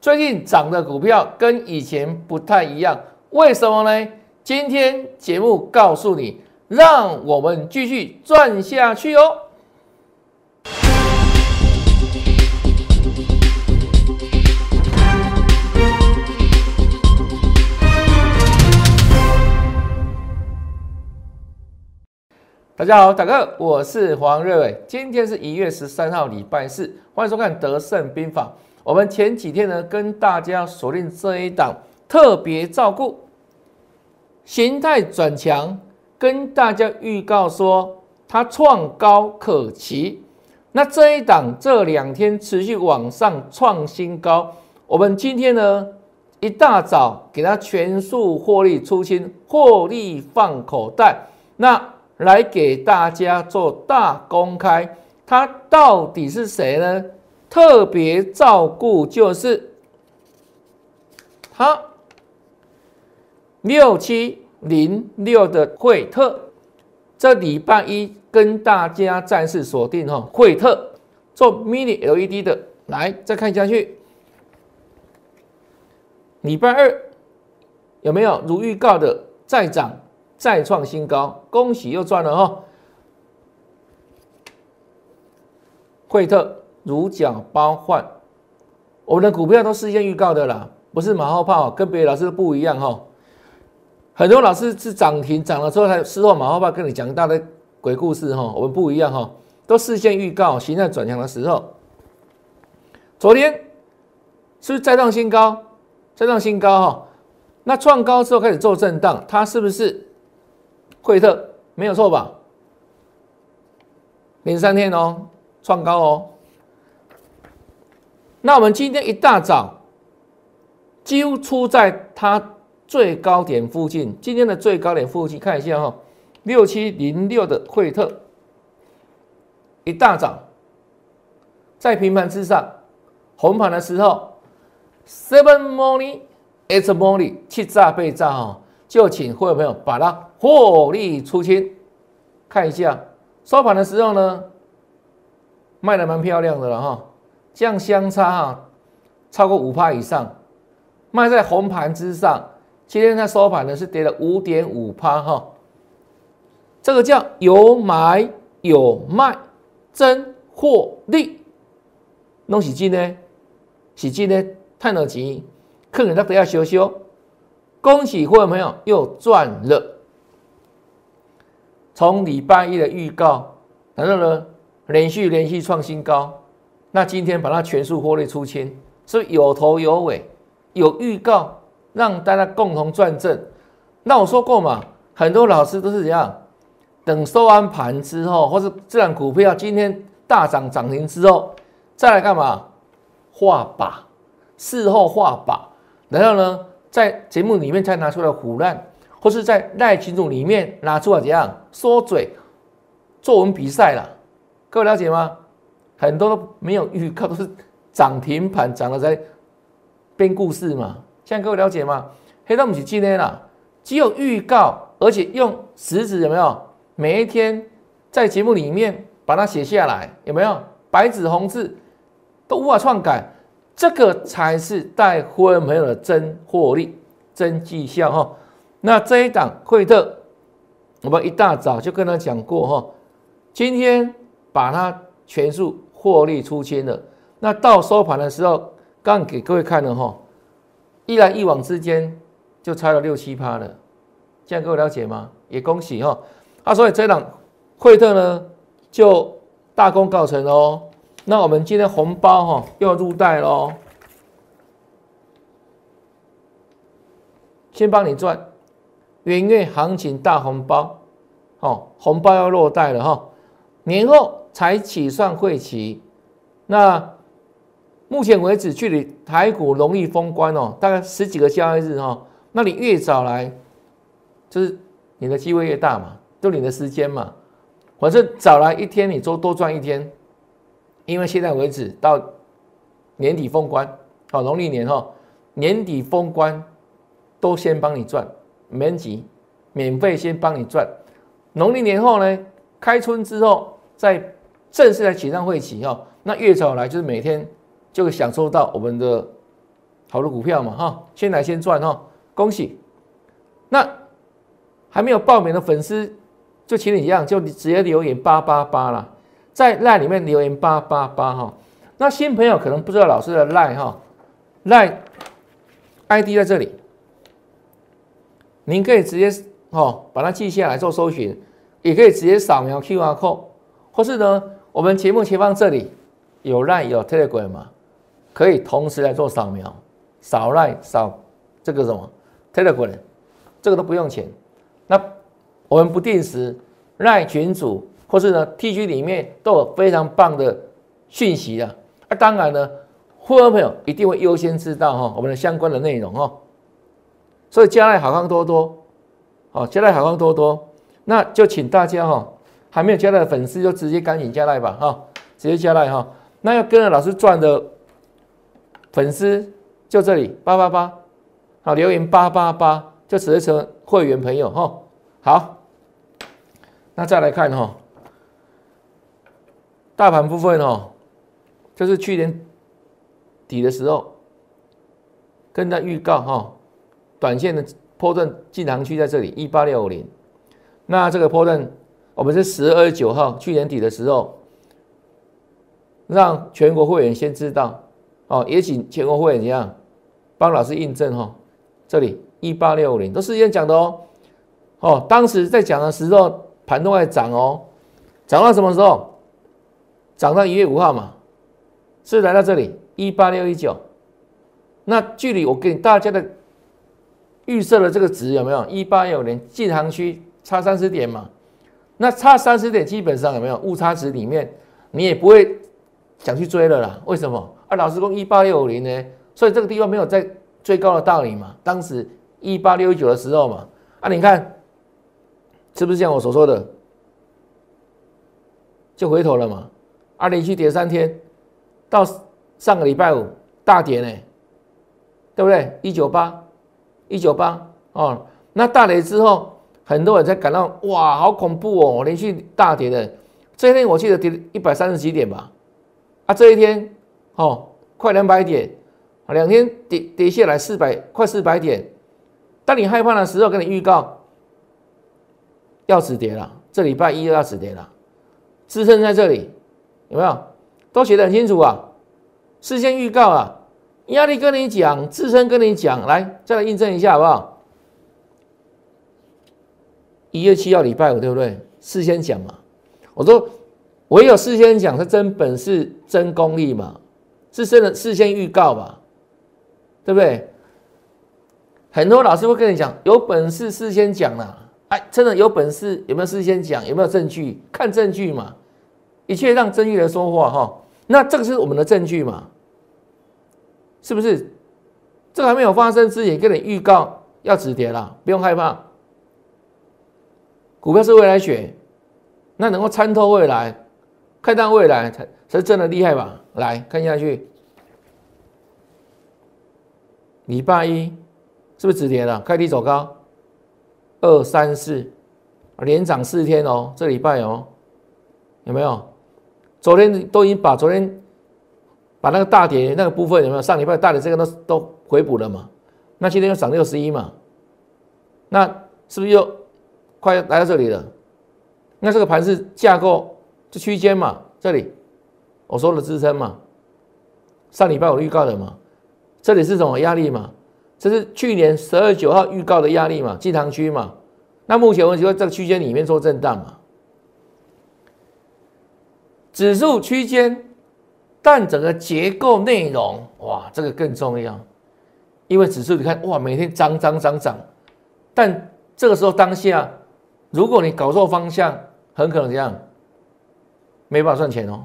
最近涨的股票跟以前不太一样，为什么呢？今天节目告诉你，让我们继续赚下去哦。大家好，大哥，我是黄瑞伟，今天是一月十三号，礼拜四，欢迎收看《德胜兵法》。我们前几天呢，跟大家锁定这一档特别照顾形态转强，跟大家预告说它创高可期。那这一档这两天持续往上创新高，我们今天呢一大早给它全数获利出清，获利放口袋，那来给大家做大公开，它到底是谁呢？特别照顾就是它六七零六的惠特，这礼拜一跟大家暂时锁定哈，惠特做 mini LED 的，来再看下去，礼拜二有没有如预告的再涨再创新高？恭喜又赚了哈，惠特。如假包换，我们的股票都事先预告的啦，不是马后炮，跟别的老师不一样哈。很多老师是涨停涨了之后才事后马后炮跟你讲一大堆鬼故事哈，我们不一样哈，都事先预告，形态转强的时候。昨天是不是再创新高？再创新高哈，那创高之后开始做震荡，它是不是惠特没有错吧？连三天哦，创高哦。那我们今天一大早，几乎出在它最高点附近。今天的最高点附近，看一下哈，六七零六的惠特，一大早在平盘之上红盘的时候，seven morning it's morning，七炸被炸哈，就请会员朋友把它获利出清。看一下收盘的时候呢，卖的蛮漂亮的了哈。这样相差哈，超过五帕以上，卖在红盘之上。今天它收盘呢是跌了五点五帕哈，这个叫有买有卖，真获利。弄洗金呢，洗金呢，探了钱，客人他都要修修。恭喜各位朋友又赚了。从礼拜一的预告，然后呢，连续连续创新高。那今天把它全数获利出清，是有头有尾，有预告，让大家共同赚正。那我说过嘛，很多老师都是怎样，等收完盘之后，或是这档股票今天大涨涨停之后，再来干嘛？画靶，事后画靶，然后呢，在节目里面才拿出来胡乱，或是在赖群组里面拿出来怎样说嘴，作文比赛了，各位了解吗？很多都没有预告，都是涨停盘涨了在编故事嘛。现在各位了解吗？黑到不是今天啦，只有预告，而且用实质有没有？每一天在节目里面把它写下来，有没有？白纸红字都无法篡改，这个才是带会员朋友的真获利、真绩效哈。那这一档惠特，我们一大早就跟他讲过哈，今天把它全数。获利出清了，那到收盘的时候，刚给各位看了哈，一来一往之间就差了六七趴了，这样各位了解吗？也恭喜哈，啊，所以这档惠特呢就大功告成哦。那我们今天红包哈要入袋喽，先帮你赚元月行情大红包，哦，红包要落袋了哈，年后。才起算会期，那目前为止距离台股容易封关哦，大概十几个交易日哈。那你越早来，就是你的机会越大嘛，就你的时间嘛。反正早来一天，你多多赚一天。因为现在为止到年底封关，好农历年哈，年底封关都先帮你赚，免急，免费先帮你赚。农历年后呢，开春之后再。正式来起上会起哈，那越早来就是每天就会享受到我们的好的股票嘛哈，先来先赚哈，恭喜。那还没有报名的粉丝，就请你一样，就直接留言八八八啦，在赖里面留言八八八哈。那新朋友可能不知道老师的赖哈，赖 ID 在这里，您可以直接哦把它记下来做搜寻，也可以直接扫描 QR code，或是呢，我们节目前方这里有 Line 有 Telegram 嘛，可以同时来做扫描，扫 Line 扫这个什么 Telegram，这个都不用钱。那我们不定时赖群组或是呢 T G 里面都有非常棒的讯息啊。那当然呢，会员朋友一定会优先知道哈我们的相关的内容哦。所以加来好康多多，好加来好康多多，那就请大家哈还没有加来的粉丝就直接赶紧加来吧哈，直接加来哈。那要跟着老师赚的粉丝就这里八八八，好留言八八八就直接成会员朋友哈。好，那再来看哈，大盘部分哦。就是去年底的时候，跟他预告哈，短线的波段进行区在这里一八六五零。那这个波段，我们是十二月九号去年底的时候，让全国会员先知道哦，也请全国会员怎样帮老师印证哈，这里一八六五零都事先讲的哦。哦，当时在讲的时候，盘都在涨哦，涨到什么时候？涨到一月五号嘛。是来到这里一八六一九，那距离我给大家的预设的这个值有没有一八六零进行区差三十点嘛？那差三十点基本上有没有误差值里面，你也不会想去追了啦？为什么？啊，老师说一八六五零呢？所以这个地方没有在最高的道理嘛？当时一八六一九的时候嘛，啊，你看是不是像我所说的，就回头了嘛？啊，连续跌三天。到上个礼拜五大跌呢，对不对？一九八，一九八哦。那大跌之后，很多人在感到哇，好恐怖哦，连续大跌的。这一天我记得跌一百三十几点吧？啊，这一天哦，快两百点，两天跌跌下来四百，快四百点。当你害怕的时候，跟你预告要止跌了，这礼拜一又要止跌了，支撑在这里，有没有？都写得很清楚啊，事先预告啊，压力跟你讲，自身跟你讲，来再来印证一下好不好？一月七号礼拜五对不对？事先讲嘛，我说唯有事先讲是真本事、真功力嘛，是真的事先预告吧，对不对？很多老师会跟你讲，有本事事先讲啦，哎，真的有本事有没有事先讲？有没有证据？看证据嘛。一切让真预来说话哈，那这个是我们的证据嘛？是不是？这还没有发生之前，跟你预告要止跌了，不用害怕。股票是未来选，那能够参透未来，看到未来才才是真的厉害吧？来看下去，礼拜一是不是止跌了？开低走高，二三四连涨四天哦，这礼拜哦，有没有？昨天都已经把昨天把那个大跌那个部分有没有？上礼拜大跌这个都都回补了嘛？那今天又涨六十一嘛？那是不是又快来到这里了？那这个盘是架构这区间嘛？这里我说的支撑嘛？上礼拜我预告的嘛？这里是什么压力嘛？这是去年十二月九号预告的压力嘛？进场区嘛？那目前我就在这个区间里面做震荡嘛？指数区间，但整个结构内容，哇，这个更重要。因为指数你看，哇，每天涨涨涨涨，但这个时候当下，如果你搞错方向，很可能这样，没办法赚钱哦。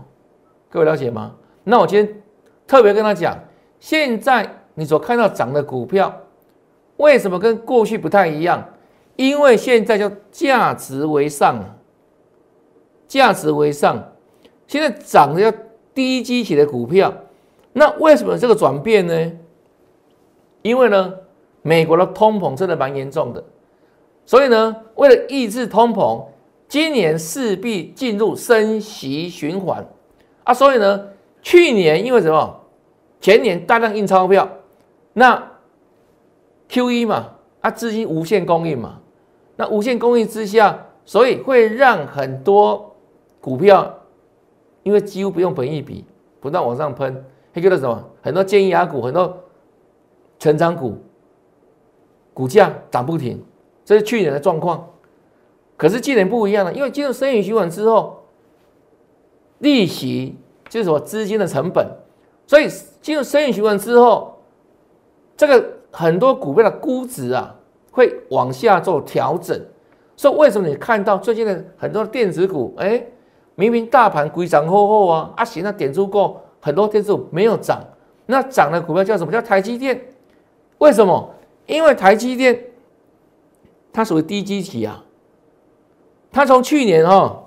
各位了解吗？那我今天特别跟他讲，现在你所看到涨的股票，为什么跟过去不太一样？因为现在叫价值为上，价值为上。现在涨的要低基企的股票，那为什么这个转变呢？因为呢，美国的通膨真的蛮严重的，所以呢，为了抑制通膨，今年势必进入升息循环啊。所以呢，去年因为什么？前年大量印钞票，那 Q E 嘛，啊，资金无限供应嘛，那无限供应之下，所以会让很多股票，因为几乎不用本益比，不断往上喷，还叫做什么？很多尖牙股，很多成长股，股价涨不停，这是去年的状况。可是今年不一样了，因为进入生意循环之后，利息就是我资金的成本，所以进入生意循环之后，这个很多股票的估值啊会往下做调整。所以为什么你看到最近的很多电子股，哎，明明大盘规涨厚厚啊，啊，行，那点出过很多电子股没有涨，那涨的股票叫什么叫台积电？为什么？因为台积电它属于低基期啊。它从去年哈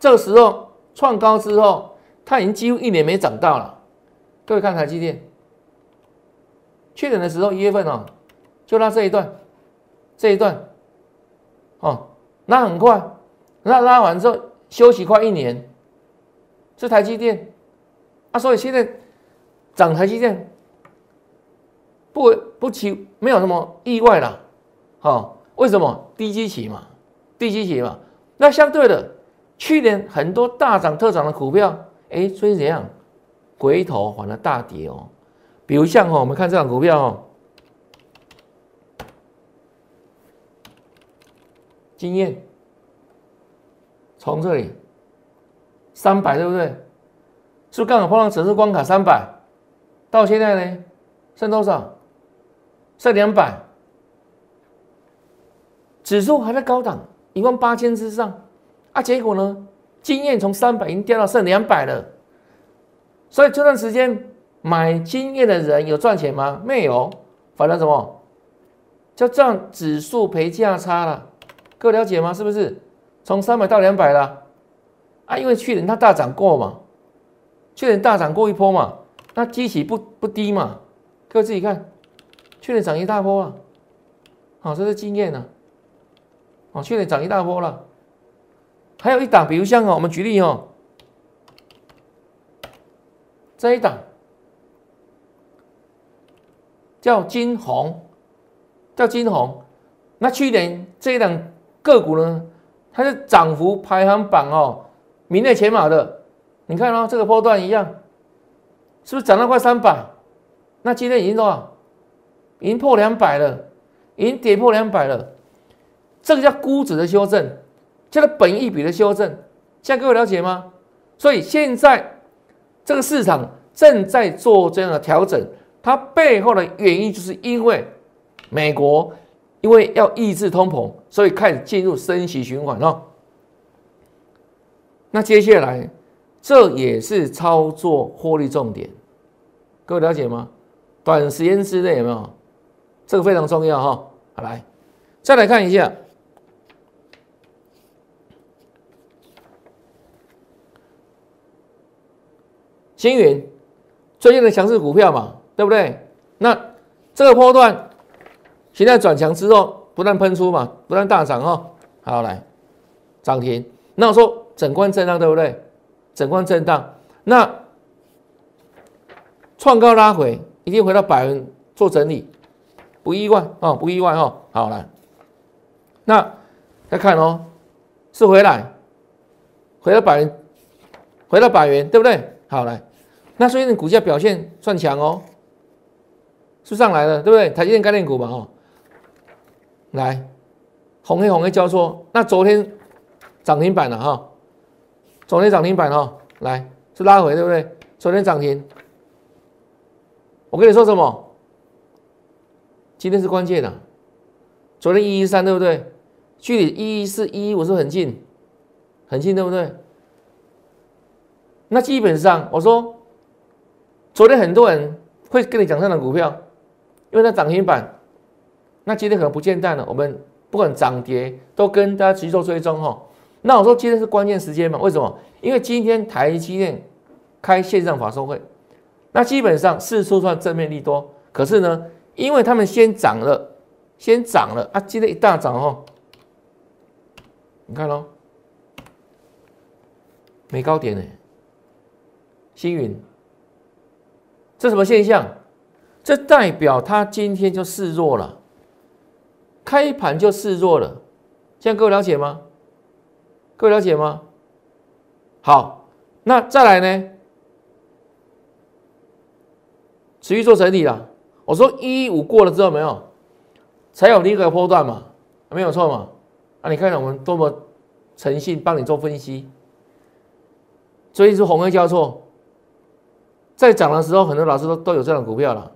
这个时候创高之后，它已经几乎一年没涨到了。各位看台积电，去年的时候一月份哦，就拉这一段，这一段，哦，拉很快，那拉完之后休息快一年，是台积电啊，所以现在涨台积电不不奇没有什么意外了，好，为什么低基期嘛，低基期嘛。那相对的，去年很多大涨特涨的股票，哎，所以怎样？回头反而大跌哦。比如像哦，我们看这档股票哦，经验从这里三百对不对？是不是刚好碰到指数关卡三百？到现在呢，剩多少？剩两百，指数还在高档。一万八千之上啊，结果呢？经验从三百已经掉到剩两百了，所以这段时间买经验的人有赚钱吗？没有，反正什么叫赚指数赔价差了？各位了解吗？是不是从三百到两百了？啊，因为去年它大涨过嘛，去年大涨过一波嘛，那基期不不低嘛？各位自己看，去年涨一大波啊，好，这是经验呢。哦，去年涨一大波了，还有一档，比如像哦，我们举例哦，这一档叫金红，叫金红。那去年这一档个股呢，它是涨幅排行榜哦，名列前茅的。你看哦，这个波段一样，是不是涨到快三百？那今天已经多少？已经破两百了，已经跌破两百了。这个叫估值的修正，叫做本益比的修正，现在各位了解吗？所以现在这个市场正在做这样的调整，它背后的原因就是因为美国因为要抑制通膨，所以开始进入升息循环哦。那接下来这也是操作获利重点，各位了解吗？短时间之内有没有？这个非常重要哈。好来，再来看一下。星云最近的强势股票嘛，对不对？那这个波段现在转强之后，不断喷出嘛，不断大涨哦。好，来涨停。那我说整关震荡，对不对？整关震荡，那创高拉回，一定回到百分做整理，不意外哦，不意外哦。好来，那再看哦，是回来，回到百元，回到百元，对不对？好来。那所以你股价表现算强哦，是上来了，对不对？台积电概念股嘛，哦，来，红黑红黑交错。那昨天涨停板了哈，昨天涨停板哈，来是拉回，对不对？昨天涨停，我跟你说什么？今天是关键的，昨天一一三，对不对？距离一一四一一五是很近，很近，对不对？那基本上我说。昨天很多人会跟你讲这档股票，因为它涨停板，那今天可能不见淡了。我们不管涨跌都跟大家持续做追踪哈。那我说今天是关键时间嘛？为什么？因为今天台积电开线上法说会，那基本上是说算正面利多。可是呢，因为他们先涨了，先涨了啊，今天一大涨哦，你看喽，没高点呢，星云。这什么现象？这代表它今天就示弱了，开盘就示弱了，这样各位了解吗？各位了解吗？好，那再来呢？持续做整理了。我说一五过了之后没有，才有另一个波段嘛，没有错嘛。啊，你看我们多么诚信，帮你做分析。所以是红黑交错，在涨的时候，很多老师都都有这种股票了；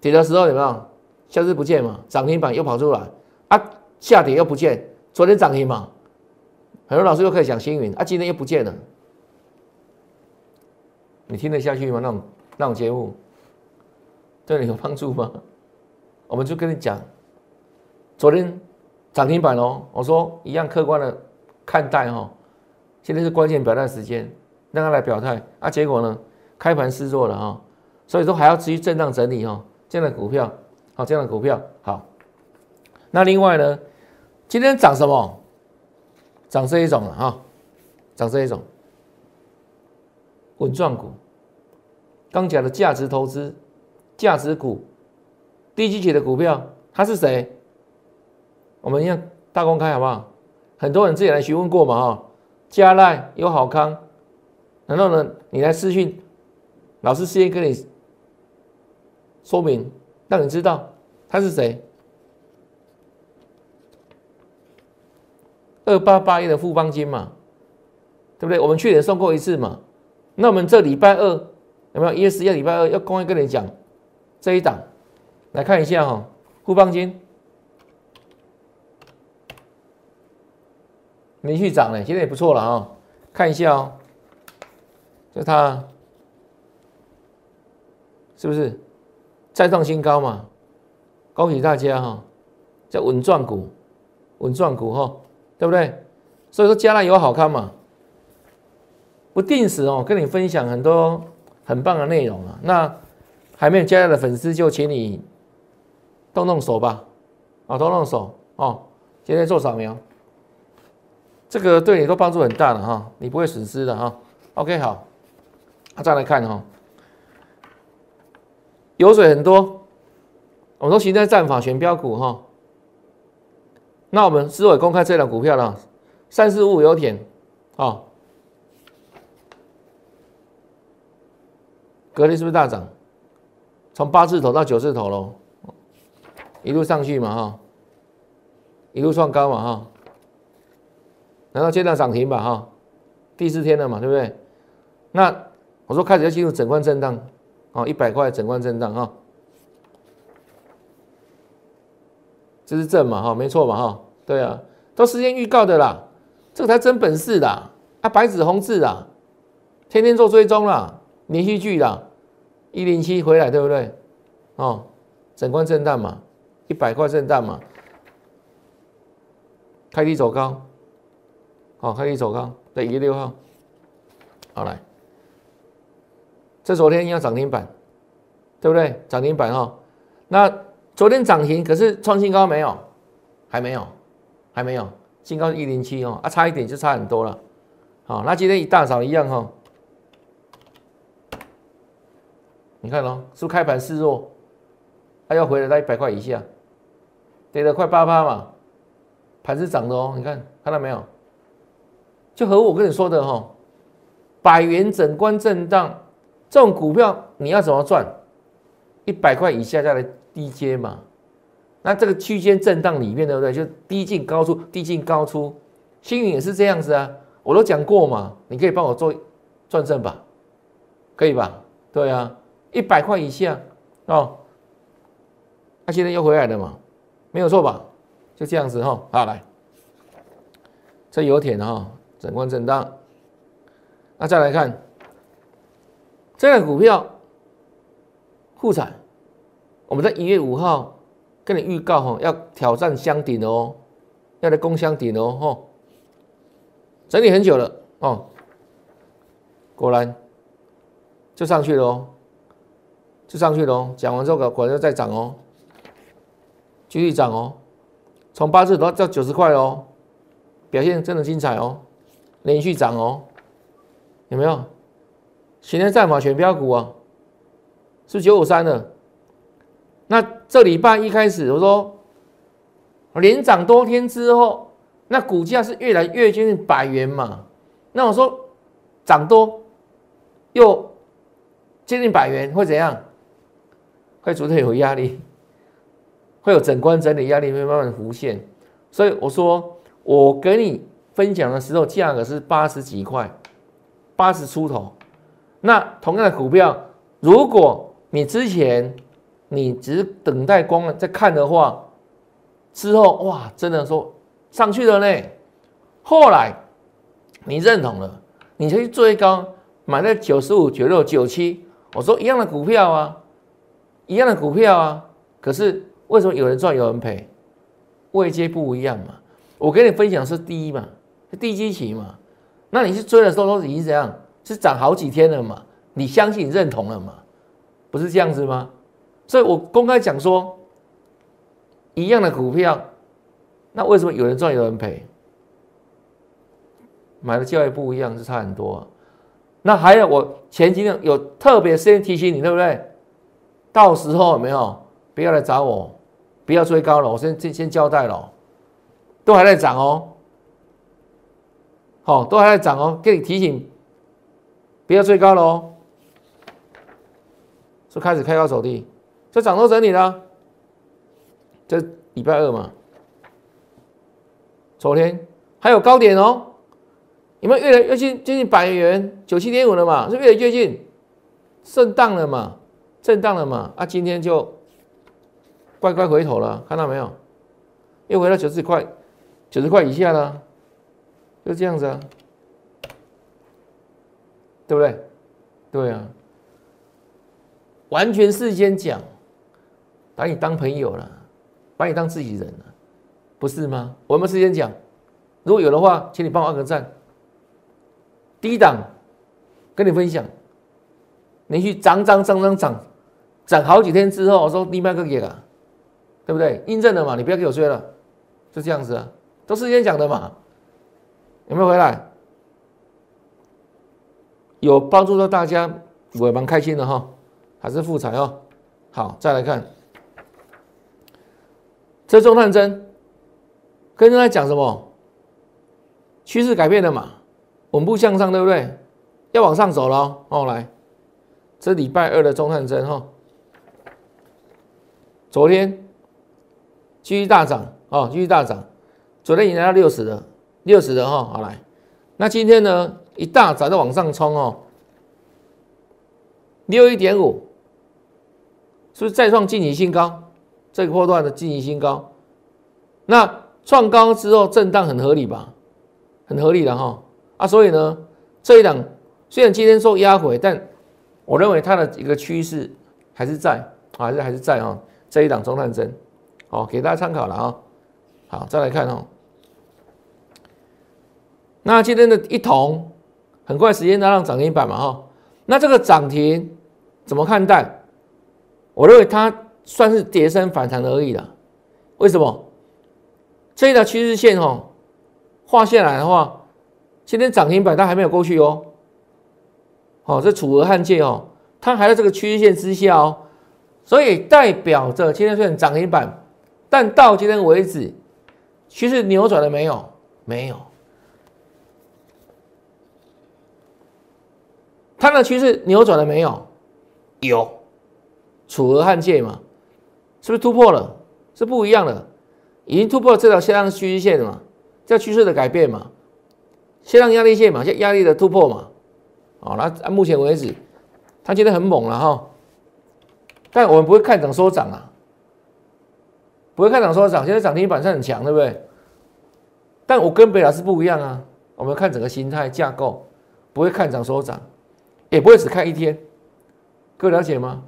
跌的时候有没有消失不见嘛？涨停板又跑出来啊，下跌又不见。昨天涨停嘛，很多老师又可以讲星云啊，今天又不见了。你听得下去吗？那种那种节目对你有帮助吗？我们就跟你讲，昨天涨停板哦，我说一样客观的看待哈，现在是关键表态时间。让他来表态啊！结果呢，开盘失弱了哈，所以说还要持续震荡整理哈。这样的股票，好，这样的股票好。那另外呢，今天涨什么？涨这一种了哈，涨这一种稳赚股。刚讲的价值投资、价值股、低基企的股票，它是谁？我们要大公开好不好？很多人自己来询问过嘛哈。加赖有好康。然后呢，你来私讯老师，先跟你说明，让你知道他是谁。二八八一的富邦金嘛，对不对？我们去年送过一次嘛。那我们这礼拜二有没有？一月十一礼拜二要公开跟你讲这一档，来看一下哈，富邦金连续涨了，现在也不错了啊，看一下哦。就它是不是再创新高嘛？恭喜大家哈！叫稳赚股，稳赚股哈，对不对？所以说加了有好看嘛？不定时哦，跟你分享很多很棒的内容啊。那还没有加入的粉丝就请你动动手吧，啊，动动手哦，今天做扫描，这个对你都帮助很大的哈，你不会损失的哈。OK，好。再来看哈，油水很多，我说现在战法选标股哈。那我们思维公开这档股票了，三四五油田，啊，隔天是不是大涨？从八字头到九字头喽，一路上去嘛哈，一路创高嘛哈，然后接到涨停吧哈，第四天了嘛，对不对？那。我说开始要进入整冠震荡，哦，一百块整冠震荡哈，这是正嘛哈，没错嘛哈，对啊，都事先预告的啦，这才真本事的啊，白纸红字啦，天天做追踪啦，连续剧啦，一零七回来对不对？哦，整冠震荡嘛，一百块震荡嘛，开低走高，好，开低走高，对，一月六号，好来。这昨天要涨停板，对不对？涨停板哈，那昨天涨停，可是创新高没有？还没有，还没有，新高一零七哦，啊，差一点就差很多了。好，那今天一大早一样哈，你看哦，是不是开盘示弱，它要回来在一百块以下，跌了快八趴嘛，盘是涨的哦，你看看到没有？就和我跟你说的哈，百元整关震荡。这种股票你要怎么赚？一百块以下再来低阶嘛？那这个区间震荡里面，对不对？就低进高出，低进高出。星云也是这样子啊，我都讲过嘛。你可以帮我做转正吧？可以吧？对啊，一百块以下哦。那现在又回来了嘛？没有错吧？就这样子哈。好来，这有铁哈，整关震荡。那再来看。这个股票，护产，我们在一月五号跟你预告哈，要挑战箱顶哦，要来攻箱顶哦，吼，整理很久了哦，果然就上去了哦，就上去了哦，讲完之后果然又再涨哦，继续涨哦，从八字到到九十块哦，表现真的精彩哦，连续涨哦，有没有？前天战法选标股啊，是九五三的，那这礼拜一开始，我说连涨多天之后，那股价是越来越接近百元嘛？那我说涨多又接近百元会怎样？会逐渐有压力，会有整关整理压力会慢慢浮现。所以我说，我给你分享的时候，价格是八十几块，八十出头。那同样的股票，如果你之前你只是等待光在看的话，之后哇，真的说上去了呢。后来你认同了，你去追高买在九十五、九六、九七，我说一样的股票啊，一样的股票啊，可是为什么有人赚有人赔？位阶不一样嘛。我跟你分享是第一嘛，是低基期嘛。那你去追的时候都已经怎样？是涨好几天了嘛？你相信、认同了嘛？不是这样子吗？所以我公开讲说，一样的股票，那为什么有人赚有人赔？买的价位不一样，是差很多。那还有我前几天有特别先提醒你，对不对？到时候有没有不要来找我，不要追高了。我先先先交代了，都还在涨哦，好，都还在涨哦，给你提醒。不要追高了哦，是开始开高走低，这涨多整理了，这礼拜二嘛，昨天还有高点哦，有没有越来越近接近百元九七点五了嘛？是越来越近，震荡了嘛？震荡了嘛？啊，今天就乖乖回头了，看到没有？又回到九十块，九十块以下了，就这样子啊。对不对？对啊，完全事先讲，把你当朋友了，把你当自己人了，不是吗？我们事先讲，如果有的话，请你帮我按个赞。低档跟你分享，连续涨涨涨涨涨，涨好几天之后，我说立马个给了，对不对？印证了嘛？你不要给我追了，就这样子啊，都事先讲的嘛，有没有回来？有帮助到大家，我也蛮开心的哈，还是复彩哦。好，再来看，这中探针，跟大家讲什么？趋势改变了嘛，稳步向上，对不对？要往上走了哦。来，这礼拜二的中探针哈，昨天继续大涨哦，继续大涨，昨天已经来到六十了，六十了哈。好来，那今天呢？一大早就往上冲哦，六一点五，是不是再创近期新高？这个波段的近期新高，那创高之后震荡很合理吧？很合理的哈啊，所以呢，这一档虽然今天受压回，但我认为它的一个趋势还是在，还是还是在啊。这一档中探针，好，给大家参考了啊。好，再来看哦，那今天的一桶。很快时间拉上涨停板嘛哈，那这个涨停怎么看待？我认为它算是跌升反弹而已了。为什么？这一条趋势线哦，画下来的话，今天涨停板它还没有过去哦。好，这楚河汉界哦，它还在这个趋势线之下哦，所以代表着今天虽然涨停板，但到今天为止，趋势扭转了没有？没有。它的趋势扭转了没有？有，楚河汉界嘛，是不是突破了？是不一样的，已经突破了这条下降趋势线了嘛，这趋势的改变嘛，下降压力线嘛，压压力的突破嘛。好，那按目前为止，它今天很猛了哈，但我们不会看涨收涨啊，不会看涨收涨，现在涨停板上很强，对不对？但我跟北老师不一样啊，我们看整个形态架构，不会看涨收涨。也不会只看一天，各位了解吗？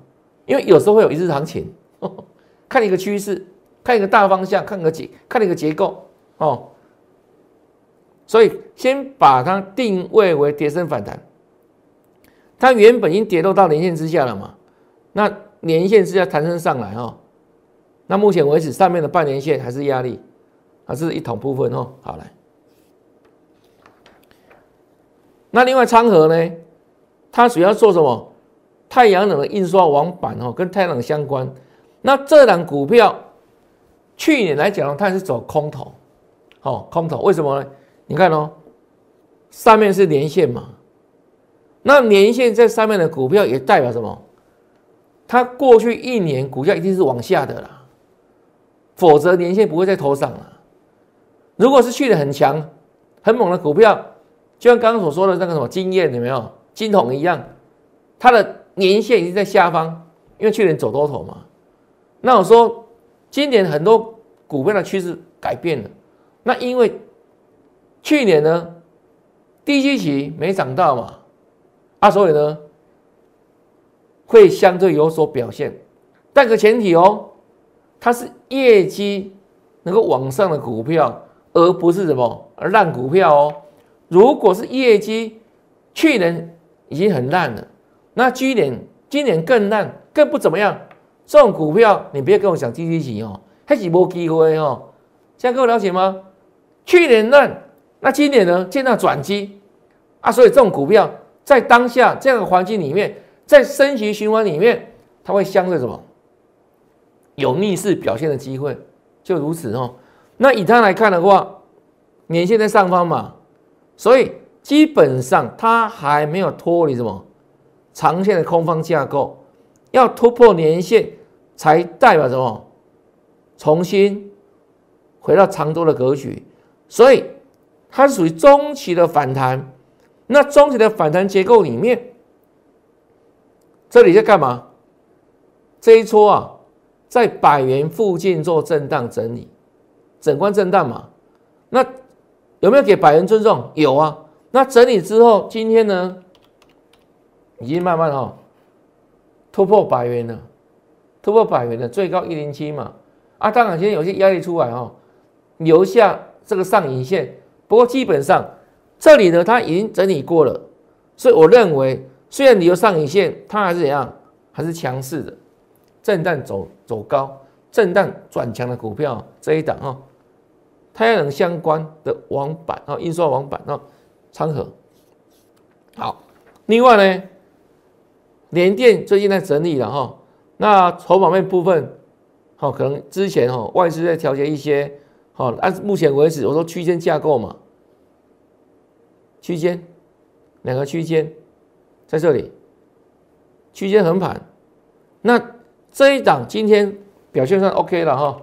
因为有时候会有一日行情，看一个趋势，看一个大方向，看个结，看一个结构哦。所以先把它定位为跌升反弹，它原本已经跌落到年线之下了嘛？那年线之下弹升上来哦。那目前为止上面的半年线还是压力，还是一桶部分哦。好来，那另外昌河呢？它主要做什么？太阳能的印刷网板哦，跟太阳能相关。那这档股票去年来讲，它是走空头，哦，空头为什么呢？你看哦，上面是连线嘛，那连线在上面的股票也代表什么？它过去一年股价一定是往下的啦，否则年线不会在头上了。如果是去的很强、很猛的股票，就像刚刚所说的那个什么经验有没有金桶一样，它的年线已经在下方，因为去年走多头嘛。那我说今年很多股票的趋势改变了，那因为去年呢低基期没涨到嘛，啊，所以呢。会相对有所表现，但个前提哦，它是业绩能够往上的股票，而不是什么烂股票哦。如果是业绩去年已经很烂了，那今年今年更烂，更不怎么样，这种股票你不要跟我讲低低级哦，还是没机会哦。现在各位了解吗？去年烂，那今年呢见到转机啊，所以这种股票在当下这样的环境里面。在升级循环里面，它会相对什么有逆势表现的机会，就如此哦。那以它来看的话，年线在上方嘛，所以基本上它还没有脱离什么长线的空方架构，要突破年线才代表什么重新回到长多的格局，所以它是属于中期的反弹。那中期的反弹结构里面。这里在干嘛？这一撮啊，在百元附近做震荡整理，整关震荡嘛。那有没有给百元尊重？有啊。那整理之后，今天呢，已经慢慢哈突破百元了，突破百元的最高一零七嘛。啊，当然今天有些压力出来哈，留下这个上影线。不过基本上这里呢，它已经整理过了，所以我认为。虽然你有上影线，它还是怎样？还是强势的，震荡走走高，震荡转强的股票这一档哦，太阳能相关的网板啊，印刷网板啊，昌河。好，另外呢，联电最近在整理了哈，那筹码面部分，好，可能之前哈外资在调节一些，好，按目前为止我说区间架构嘛，区间两个区间。在这里，区间横盘，那这一档今天表现算 OK 了哈，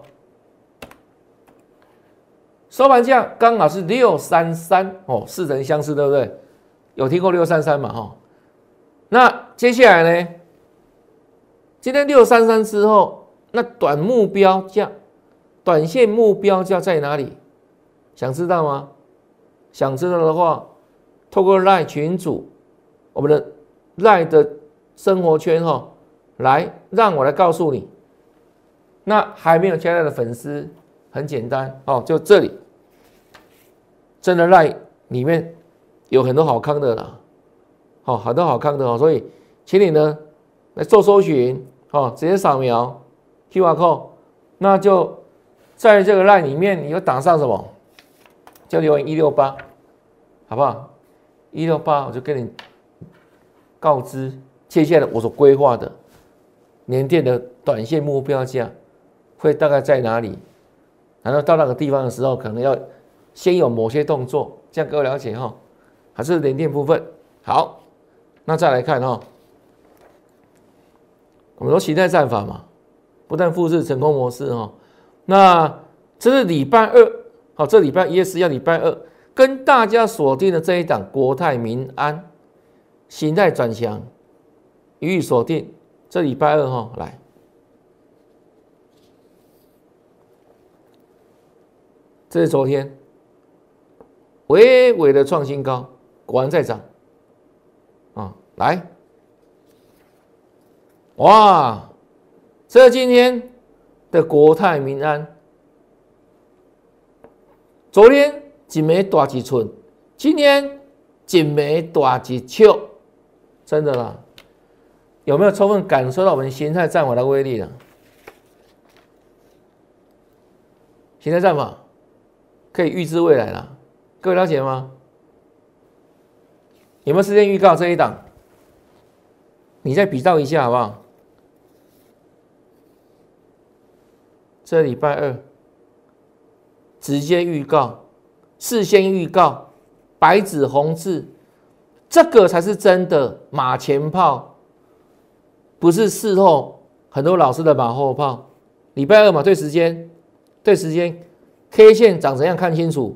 收盘价刚好是六三三哦，似曾相识，对不对？有听过六三三嘛哈？那接下来呢？今天六三三之后，那短目标价、短线目标价在哪里？想知道吗？想知道的话，透过赖群主，我们的。赖的生活圈哈，来让我来告诉你。那还没有加赖的粉丝，很简单哦，就这里，真的赖里面有很多好康的啦，好，很多好康的哦，所以请你呢来做搜寻哦，直接扫描 Q R code，那就在这个赖里面，你就打上什么，就留言一六八，好不好？一六八，我就跟你。告知接下来我所规划的年电的短线目标价会大概在哪里？然后到那个地方的时候，可能要先有某些动作，这样各位了解哈。还是联电部分好，那再来看哈，我们说形态战法嘛，不但复制成功模式哈。那这是礼拜二，好，这礼拜一月十要礼拜二，跟大家锁定的这一档国泰民安。形态转强，予以锁定。这礼拜二哈来，这是昨天微微的创新高，果然在涨啊！来，哇，这今天的国泰民安，昨天一枚大几寸，今天一枚大几尺。真的啦，有没有充分感受到我们形态战法的威力呢？形态战法可以预知未来了，各位了解吗？有没有时间预告这一档？你再比照一下好不好？这礼拜二直接预告，事先预告，白纸红字，这个才是真的马前炮，不是事后很多老师的马后炮。礼拜二嘛，对时间，对时间，K 线长怎样看清楚，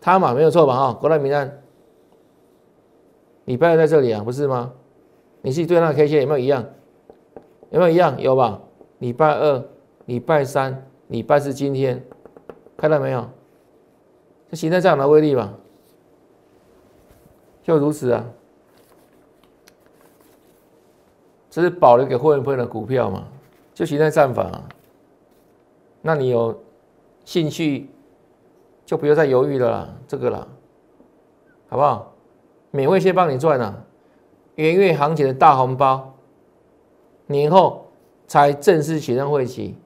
它嘛没有错吧？哈，国泰民安，礼拜二在这里啊，不是吗？你自己对那个 K 线有没有一样？有没有一样？有吧？礼拜二、礼拜三、礼拜四，今天看到没有？这形态这样的威力吧，就如此啊。这是保留给会员朋友的股票嘛？就形态战法。那你有兴趣，就不要再犹豫了啦，这个啦，好不好？免费先帮你赚了，元月行情的大红包，年后才正式启动会期。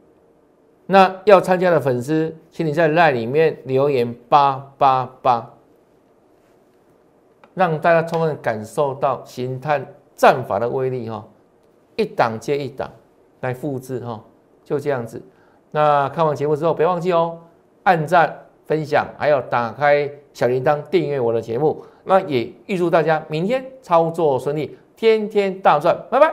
那要参加的粉丝，请你在赖里面留言八八八，让大家充分感受到形态战法的威力哈，一档接一档来复制哈，就这样子。那看完节目之后，别忘记哦，按赞、分享，还有打开小铃铛订阅我的节目。那也预祝大家明天操作顺利，天天大赚，拜拜！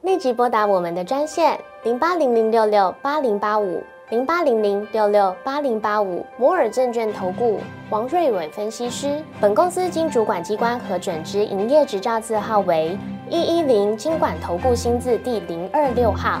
立即拨打我们的专线零八零零六六八零八五零八零零六六八零八五摩尔证券投顾王瑞伟分析师。本公司经主管机关核准之营业执照字号为一一零金管投顾新字第零二六号。